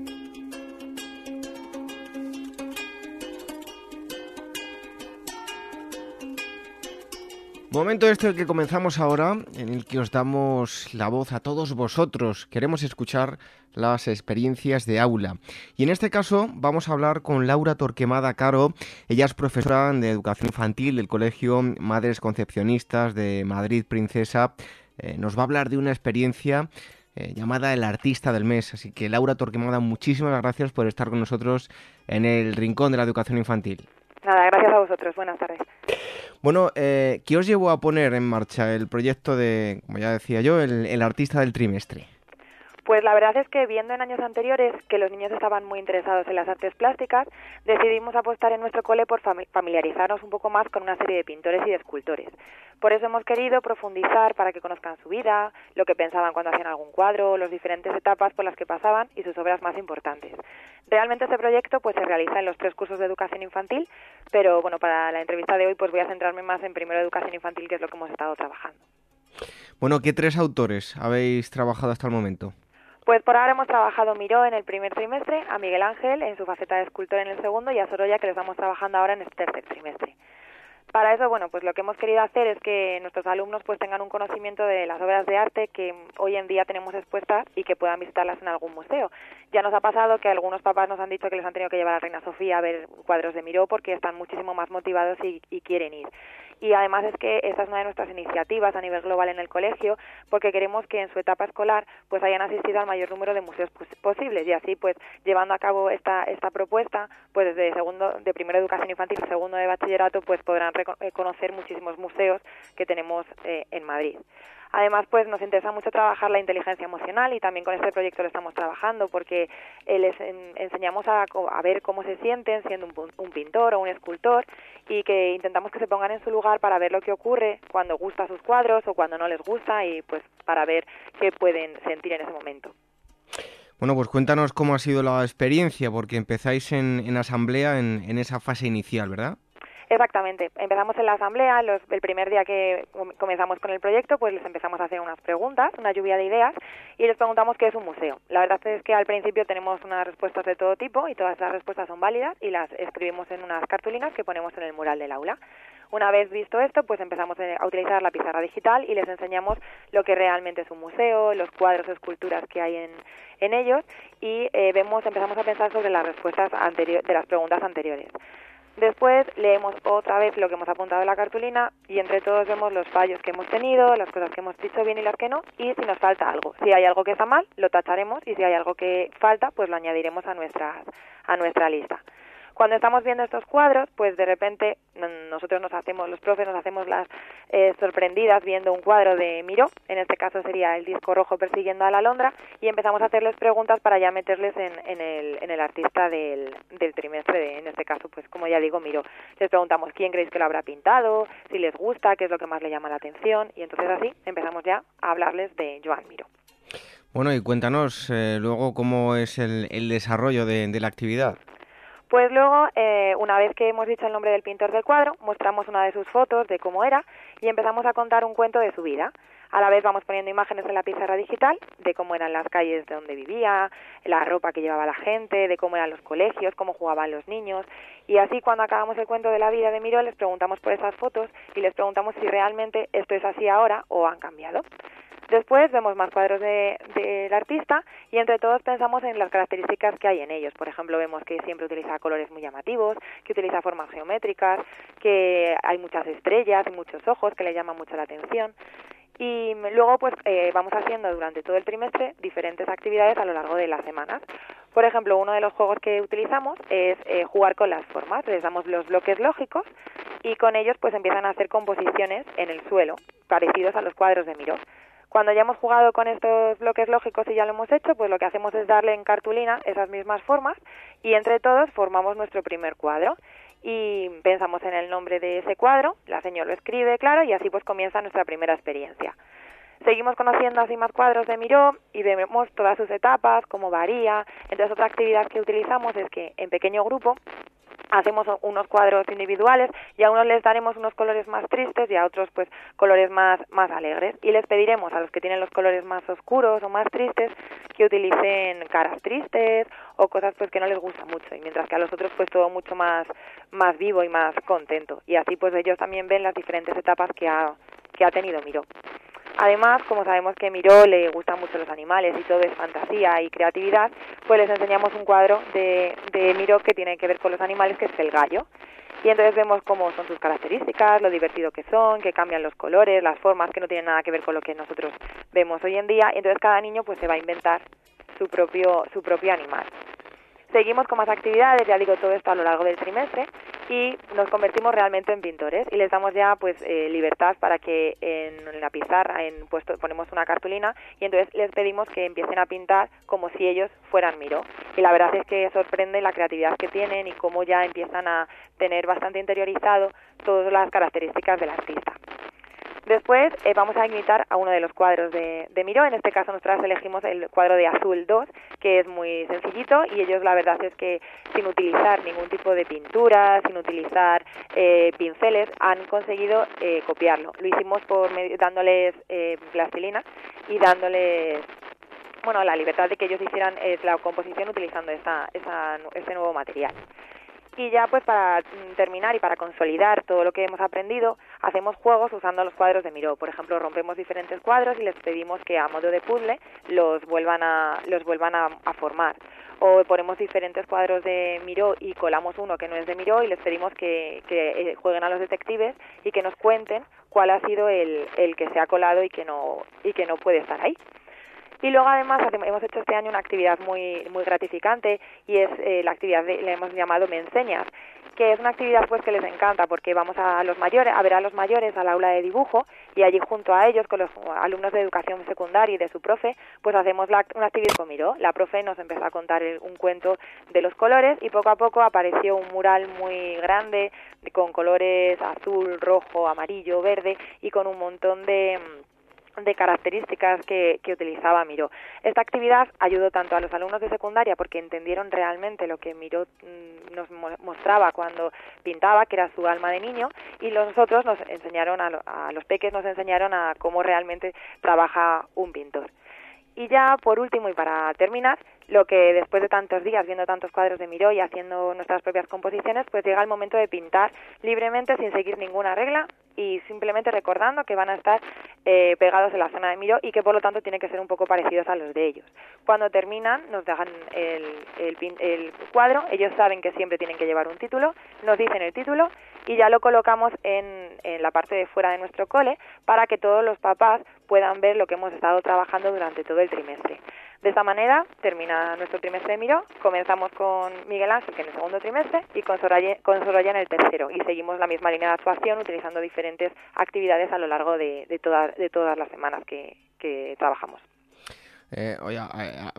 Momento este que comenzamos ahora, en el que os damos la voz a todos vosotros. Queremos escuchar las experiencias de aula. Y en este caso vamos a hablar con Laura Torquemada Caro. Ella es profesora de educación infantil del Colegio Madres Concepcionistas de Madrid Princesa. Eh, nos va a hablar de una experiencia eh, llamada El Artista del Mes. Así que Laura Torquemada, muchísimas gracias por estar con nosotros en el Rincón de la Educación Infantil. Nada, gracias a vosotros. Buenas tardes. Bueno, eh, ¿qué os llevó a poner en marcha el proyecto de, como ya decía yo, el, artista del trimestre? Pues la verdad es que viendo en años anteriores que los niños estaban muy interesados en las artes plásticas, decidimos apostar en nuestro cole por familiarizarnos un poco más con una serie de pintores y de escultores. Por eso hemos querido profundizar para que conozcan su vida, lo que pensaban cuando hacían algún cuadro, las diferentes etapas por las que pasaban y sus obras más importantes. Realmente este proyecto pues se realiza en los tres cursos de educación infantil, pero bueno, para la entrevista de hoy pues voy a centrarme más en primero educación infantil, que es lo que hemos estado trabajando. Bueno, ¿qué tres autores habéis trabajado hasta el momento? Pues por ahora hemos trabajado Miró en el primer trimestre, a Miguel Ángel en su faceta de escultor en el segundo y a Sorolla que lo estamos trabajando ahora en este tercer trimestre. Para eso, bueno, pues lo que hemos querido hacer es que nuestros alumnos pues tengan un conocimiento de las obras de arte que hoy en día tenemos expuestas y que puedan visitarlas en algún museo. Ya nos ha pasado que algunos papás nos han dicho que les han tenido que llevar a Reina Sofía a ver cuadros de Miró porque están muchísimo más motivados y, y quieren ir y además es que esta es una de nuestras iniciativas a nivel global en el colegio porque queremos que en su etapa escolar pues hayan asistido al mayor número de museos posibles y así pues llevando a cabo esta esta propuesta pues desde segundo de primera educación infantil segundo de bachillerato pues podrán eh, conocer muchísimos museos que tenemos eh, en Madrid Además, pues nos interesa mucho trabajar la inteligencia emocional y también con este proyecto lo estamos trabajando porque eh, les enseñamos a, ver cómo se sienten siendo un, pintor o un escultor y que intentamos que se pongan en su lugar para ver lo que ocurre cuando gusta sus cuadros o cuando no les gusta y pues para ver qué pueden sentir en ese momento. Bueno, pues cuéntanos cómo ha sido la experiencia, porque empezáis en, asamblea en esa fase inicial, ¿verdad? Exactamente. Empezamos en la asamblea, el primer día que comenzamos con el proyecto, pues les empezamos a hacer unas preguntas, una lluvia de ideas, y les preguntamos qué es un museo. La verdad es que al principio tenemos unas respuestas de todo tipo y todas las respuestas son válidas y las escribimos en unas cartulinas que ponemos en el mural del aula. Una vez visto esto, pues empezamos a utilizar la pizarra digital y les enseñamos lo que realmente es un museo, los cuadros esculturas que hay en, en ellos y eh, vemos, empezamos a pensar sobre las respuestas de las preguntas anteriores. Después leemos otra vez lo que hemos apuntado en la cartulina y entre todos vemos los fallos que hemos tenido, las cosas que hemos dicho bien y las que no, y si nos falta algo. Si hay algo que está mal, lo tacharemos y si hay algo que falta, pues lo añadiremos a nuestra, a nuestra lista. Cuando estamos viendo estos cuadros, pues de repente nosotros nos hacemos, los profes nos hacemos las eh, sorprendidas viendo un cuadro de Miró, en este caso sería el disco rojo persiguiendo a la alondra, y empezamos a hacerles preguntas para ya meterles en, en, el, en el artista del, trimestre, en este caso, pues como ya digo, Miró. Les preguntamos quién creéis que lo habrá pintado, si les gusta, qué es lo que más le llama la atención, y entonces así empezamos ya a hablarles de Joan Miró. Bueno, y cuéntanos eh, luego cómo es el, el desarrollo de, de la actividad. Pues luego, eh, una vez que hemos dicho el nombre del pintor del cuadro, mostramos una de sus fotos de cómo era y empezamos a contar un cuento de su vida. A la vez vamos poniendo imágenes en la pizarra digital de cómo eran las calles de donde vivía, la ropa que llevaba la gente, de cómo eran los colegios, cómo jugaban los niños. Y así cuando acabamos el cuento de la vida de Miró les preguntamos por esas fotos y les preguntamos si realmente esto es así ahora o han cambiado. Después vemos más cuadros del de, artista y entre todos pensamos en las características que hay en ellos. Por ejemplo, vemos que siempre utiliza colores muy llamativos, que utiliza formas geométricas, que hay muchas estrellas y muchos ojos que le llaman mucho la atención. Y luego, pues, eh, vamos haciendo durante todo el trimestre diferentes actividades a lo largo de las semanas. Por ejemplo, uno de los juegos que utilizamos es eh, jugar con las formas. Les damos los bloques lógicos y con ellos, pues, empiezan a hacer composiciones en el suelo, parecidos a los cuadros de Miró. Cuando ya hemos jugado con estos bloques lógicos y ya lo hemos hecho, pues lo que hacemos es darle en cartulina esas mismas formas y entre todos formamos nuestro primer cuadro y pensamos en el nombre de ese cuadro, la señora lo escribe, claro, y así pues comienza nuestra primera experiencia. Seguimos conociendo así más cuadros de Miró y vemos todas sus etapas, cómo varía. Entonces otra actividad que utilizamos es que en pequeño grupo hacemos unos cuadros individuales y a unos les daremos unos colores más tristes y a otros pues colores más, más alegres. Y les pediremos a los que tienen los colores más oscuros o más tristes que utilicen caras tristes o cosas pues que no les gusta mucho. Y mientras que a los otros pues todo mucho más, más vivo y más contento. Y así pues ellos también ven las diferentes etapas que ha, que ha tenido Miro. Además, como sabemos que Miró le gustan mucho los animales y todo es fantasía y creatividad, pues les enseñamos un cuadro de, de Miró que tiene que ver con los animales, que es el gallo. Y entonces vemos cómo son sus características, lo divertido que son, que cambian los colores, las formas, que no tienen nada que ver con lo que nosotros vemos hoy en día. Y entonces cada niño pues se va a inventar su propio, su propio animal. Seguimos con más actividades, ya digo todo esto a lo largo del trimestre, y nos convertimos realmente en pintores y les damos ya pues eh, libertad para que en la pizarra en puesto ponemos una cartulina y entonces les pedimos que empiecen a pintar como si ellos fueran Miro y la verdad es que sorprende la creatividad que tienen y cómo ya empiezan a tener bastante interiorizado todas las características del artista. Después eh, vamos a imitar a uno de los cuadros de, de Miró, en este caso nosotras elegimos el cuadro de Azul 2, que es muy sencillito y ellos la verdad es que sin utilizar ningún tipo de pintura, sin utilizar eh, pinceles, han conseguido eh, copiarlo. Lo hicimos por dándoles plastilina y dándoles bueno, la libertad de que ellos hicieran la composición utilizando esta, esa, este nuevo material. Y ya pues para terminar y para consolidar todo lo que hemos aprendido, hacemos juegos usando los cuadros de Miró. Por ejemplo, rompemos diferentes cuadros y les pedimos que a modo de puzzle los vuelvan a, los vuelvan a, formar. O ponemos diferentes cuadros de Miró y colamos uno que no es de Miró y les pedimos que, que eh, jueguen a los detectives y que nos cuenten cuál ha sido el, el que se ha colado y que no, y que no puede estar ahí. Y luego además hemos hecho este año una actividad muy, muy gratificante y es eh, la actividad, de, le hemos llamado Me Enseñas, que es una actividad pues que les encanta porque vamos a los mayores a ver a los mayores al aula de dibujo y allí junto a ellos con los alumnos de educación secundaria y de su profe pues hacemos la, una actividad con Miró la profe nos empezó a contar un cuento de los colores y poco a poco apareció un mural muy grande con colores azul rojo amarillo verde y con un montón de de características que, utilizaba Miró. Esta actividad ayudó tanto a los alumnos de secundaria porque entendieron realmente lo que Miró mm, nos mostraba cuando pintaba, que era su alma de niño, y los otros nos enseñaron, a, a los peques nos enseñaron a cómo realmente trabaja un pintor. Y ya por último y para terminar, lo que después de tantos días viendo tantos cuadros de Miró y haciendo nuestras propias composiciones, pues llega el momento de pintar libremente sin seguir ninguna regla y simplemente recordando que van a estar eh, pegados en la zona de Miró y que por lo tanto tienen que ser un poco parecidos a los de ellos. Cuando terminan nos dejan el, el, el cuadro, ellos saben que siempre tienen que llevar un título, nos dicen el título y ya lo colocamos en, en la parte de fuera de nuestro cole para que todos los papás puedan ver lo que hemos estado trabajando durante todo el trimestre. De esta manera termina nuestro trimestre de Miró, comenzamos con Miguel Ángel en el segundo trimestre y con Soraya, con en el tercero y seguimos la misma línea de actuación utilizando diferentes actividades a lo largo de, de, todas las semanas que, que trabajamos. Eh, oye,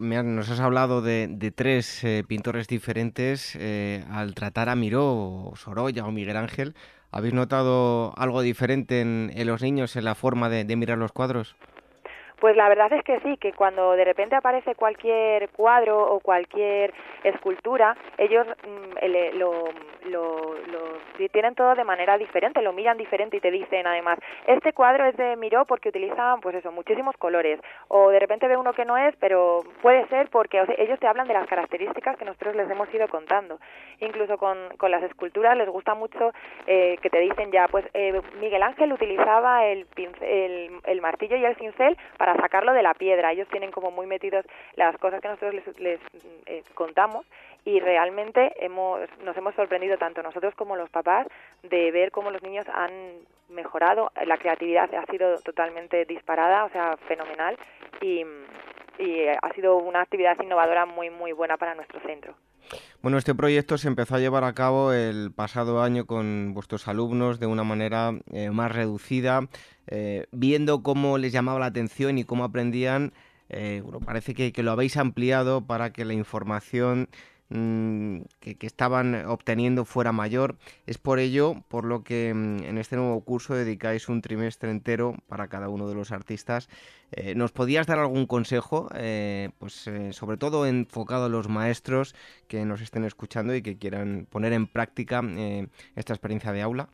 nos has hablado de, de tres eh, pintores diferentes. Eh, al tratar a Miró, Sorolla o Miguel Ángel, ¿habéis notado algo diferente en, en los niños en la forma de mirar los cuadros? Pues la verdad es que sí, que cuando de repente aparece cualquier cuadro o cualquier escultura, ellos mm, lo, lo, tienen todo de manera diferente, lo miran diferente y te dicen además, este cuadro es de Miró porque utiliza, pues eso, muchísimos colores. O de repente ve uno que no es, pero puede ser porque ellos te hablan de las características que nosotros les hemos ido contando. Incluso con, con las esculturas les gusta mucho eh, que te dicen ya, pues eh, Miguel Ángel utilizaba el, el, el martillo y el cincel para sacarlo de la piedra. Ellos tienen como muy metidos las cosas que nosotros les, les eh, contamos y realmente hemos, nos hemos sorprendido tanto nosotros como los papás de ver cómo los niños han mejorado. La creatividad ha sido totalmente disparada, o sea, fenomenal y, y ha sido una actividad innovadora muy, muy buena para nuestro centro. Bueno, este proyecto se empezó a llevar a cabo el pasado año con vuestros alumnos de una manera eh, más reducida, eh, viendo cómo les llamaba la atención y cómo aprendían. Eh, bueno, parece que, que, lo habéis ampliado para que la información Mm, que, estaban obteniendo fuera mayor. Es por ello por lo que mm, en este nuevo curso dedicáis un trimestre entero para cada uno de los artistas. Eh, ¿Nos podías dar algún consejo, eh, pues eh, sobre todo enfocado a los maestros que nos estén escuchando y que quieran poner en práctica esta experiencia de aula?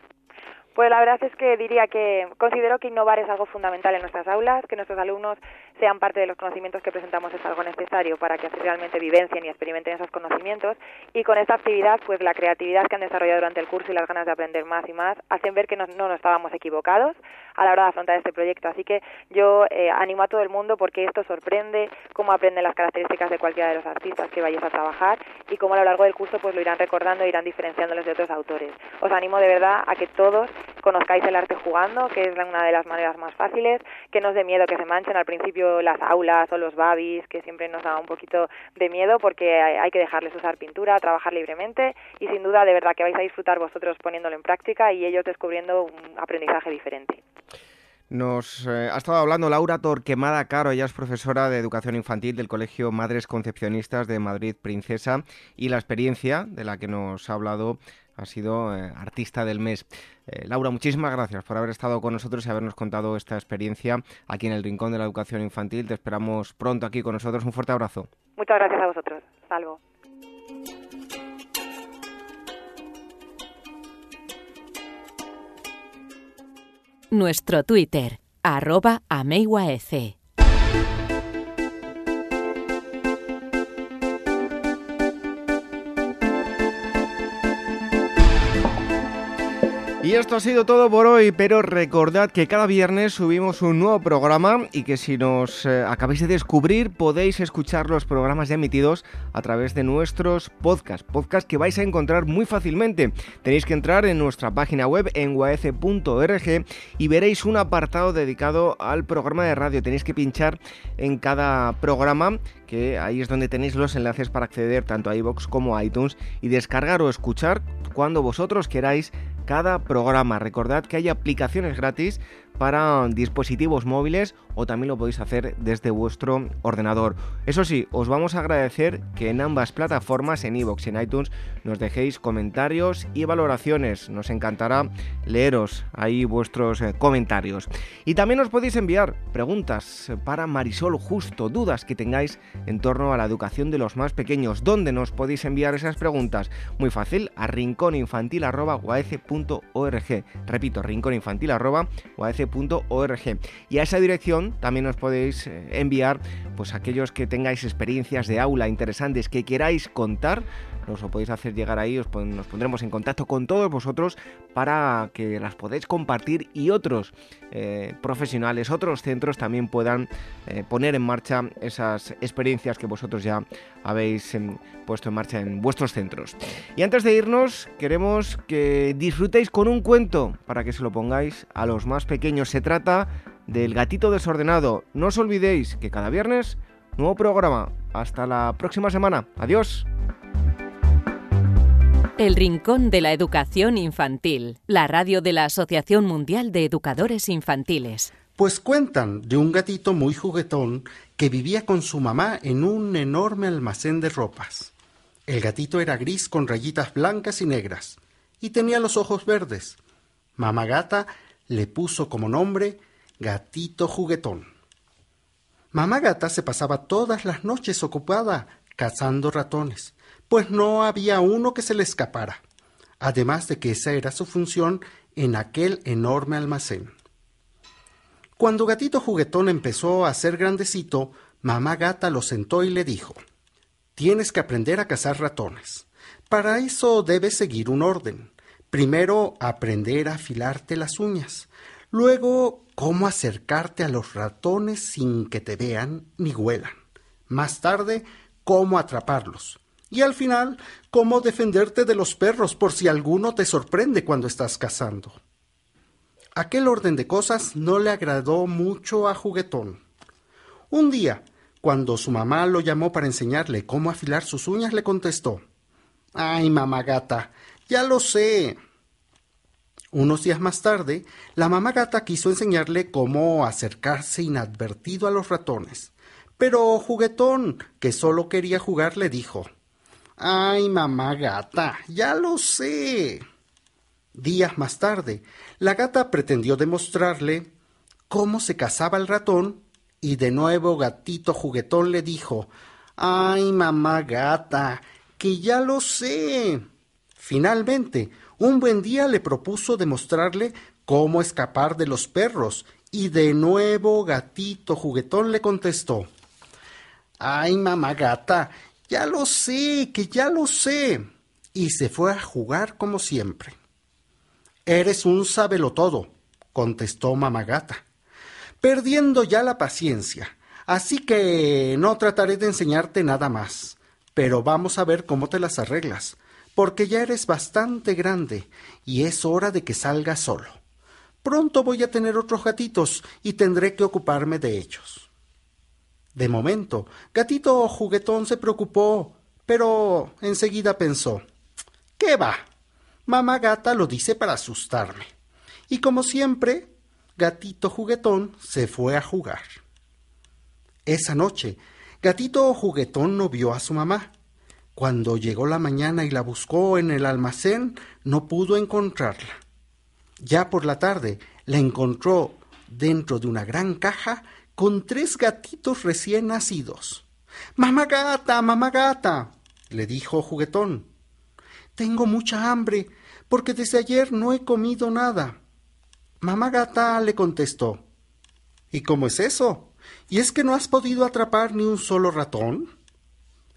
Pues la verdad es que diría que considero que innovar es algo fundamental en nuestras aulas, que nuestros alumnos sean parte de los conocimientos que presentamos es algo necesario para que realmente vivencien y experimenten esos conocimientos y con esta actividad pues la creatividad que han desarrollado durante el curso y las ganas de aprender más y más hacen ver que no, no nos estábamos equivocados a la hora de afrontar este proyecto. Así que yo eh, animo a todo el mundo porque esto sorprende cómo aprenden las características de cualquiera de los artistas que vayáis a trabajar y cómo a lo largo del curso pues lo irán recordando e irán diferenciándolos de otros autores. Os animo de verdad a que todos conozcáis el arte jugando, que es una de las maneras más fáciles, que no os dé miedo que se manchen al principio las aulas o los babis, que siempre nos da un poquito de miedo porque hay que dejarles usar pintura, trabajar libremente y sin duda de verdad que vais a disfrutar vosotros poniéndolo en práctica y ellos descubriendo un aprendizaje diferente. Nos eh, ha estado hablando Laura Torquemada Caro, ella es profesora de educación infantil del Colegio Madres Concepcionistas de Madrid Princesa y la experiencia de la que nos ha hablado ha sido eh, artista del mes. Eh, Laura, muchísimas gracias por haber estado con nosotros y habernos contado esta experiencia aquí en el Rincón de la Educación Infantil. Te esperamos pronto aquí con nosotros. Un fuerte abrazo. Muchas gracias a vosotros. Salvo. Nuestro Twitter, arroba Y esto ha sido todo por hoy, pero recordad que cada viernes subimos un nuevo programa y que si nos eh, acabáis de descubrir podéis escuchar los programas ya emitidos a través de nuestros podcasts, podcasts que vais a encontrar muy fácilmente. Tenéis que entrar en nuestra página web en uac.org y veréis un apartado dedicado al programa de radio. Tenéis que pinchar en cada programa que ahí es donde tenéis los enlaces para acceder tanto a iVoox como a iTunes y descargar o escuchar cuando vosotros queráis cada programa. Recordad que hay aplicaciones gratis para dispositivos móviles o también lo podéis hacer desde vuestro ordenador. Eso sí, os vamos a agradecer que en ambas plataformas, en iVoox y en iTunes, nos dejéis comentarios y valoraciones. Nos encantará leeros ahí vuestros eh, comentarios. Y también os podéis enviar preguntas para Marisol Justo, dudas que tengáis en torno a la educación de los más pequeños. ¿Dónde nos podéis enviar esas preguntas? Muy fácil, a rincóninfantil.org. Repito, rincóninfantil.org. Y a esa dirección también os podéis eh, enviar pues aquellos que tengáis experiencias de aula interesantes que queráis contar nos lo podéis hacer llegar ahí, os nos pondremos en contacto con todos vosotros para que las podáis compartir y otros eh, profesionales, otros centros también puedan eh, poner en marcha esas experiencias que vosotros ya habéis em, puesto en marcha en vuestros centros. Y antes de irnos, queremos que disfrutéis con un cuento para que se lo pongáis a los más pequeños. Se trata del gatito desordenado. No os olvidéis que cada viernes, nuevo programa. Hasta la próxima semana. Adiós. El Rincón de la Educación Infantil, la radio de la Asociación Mundial de Educadores Infantiles. Pues cuentan de un gatito muy juguetón que vivía con su mamá en un enorme almacén de ropas. El gatito era gris con rayitas blancas y negras y tenía los ojos verdes. Mamá gata le puso como nombre Gatito Juguetón. Mamá gata se pasaba todas las noches ocupada cazando ratones pues no había uno que se le escapara, además de que esa era su función en aquel enorme almacén. Cuando Gatito Juguetón empezó a ser grandecito, mamá gata lo sentó y le dijo Tienes que aprender a cazar ratones. Para eso debes seguir un orden. Primero aprender a afilarte las uñas. Luego cómo acercarte a los ratones sin que te vean ni huelan. Más tarde, cómo atraparlos. Y al final, cómo defenderte de los perros por si alguno te sorprende cuando estás cazando. Aquel orden de cosas no le agradó mucho a Juguetón. Un día, cuando su mamá lo llamó para enseñarle cómo afilar sus uñas, le contestó Ay, mamá gata, ya lo sé. Unos días más tarde, la mamá gata quiso enseñarle cómo acercarse inadvertido a los ratones. Pero Juguetón, que solo quería jugar, le dijo Ay, mamá gata, ya lo sé. Días más tarde, la gata pretendió demostrarle cómo se cazaba el ratón y de nuevo gatito juguetón le dijo Ay, mamá gata, que ya lo sé. Finalmente, un buen día le propuso demostrarle cómo escapar de los perros y de nuevo gatito juguetón le contestó Ay, mamá gata, ya lo sé, que ya lo sé. Y se fue a jugar como siempre. Eres un todo, contestó Mamagata, perdiendo ya la paciencia. Así que no trataré de enseñarte nada más, pero vamos a ver cómo te las arreglas, porque ya eres bastante grande y es hora de que salgas solo. Pronto voy a tener otros gatitos y tendré que ocuparme de ellos. De momento, Gatito Juguetón se preocupó, pero enseguida pensó ¿Qué va? Mamá Gata lo dice para asustarme. Y como siempre, Gatito Juguetón se fue a jugar. Esa noche, Gatito Juguetón no vio a su mamá. Cuando llegó la mañana y la buscó en el almacén, no pudo encontrarla. Ya por la tarde la encontró dentro de una gran caja con tres gatitos recién nacidos. Mamá gata, mamá gata, le dijo juguetón. Tengo mucha hambre, porque desde ayer no he comido nada. Mamá gata le contestó. ¿Y cómo es eso? ¿Y es que no has podido atrapar ni un solo ratón?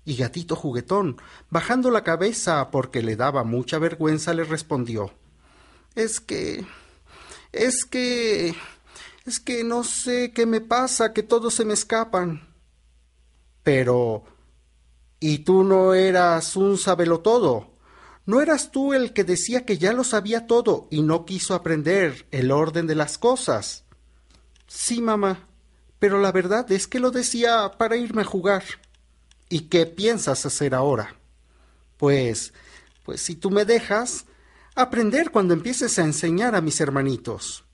Y gatito juguetón, bajando la cabeza porque le daba mucha vergüenza, le respondió. Es que... Es que... Es que no sé qué me pasa, que todos se me escapan. Pero... ¿Y tú no eras un sabelotodo? ¿No eras tú el que decía que ya lo sabía todo y no quiso aprender el orden de las cosas? Sí, mamá, pero la verdad es que lo decía para irme a jugar. ¿Y qué piensas hacer ahora? Pues, pues si tú me dejas, aprender cuando empieces a enseñar a mis hermanitos.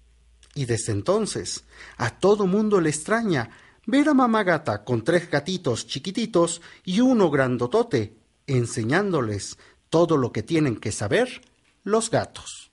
Y desde entonces, a todo mundo le extraña ver a mamá gata con tres gatitos chiquititos y uno grandotote, enseñándoles todo lo que tienen que saber los gatos.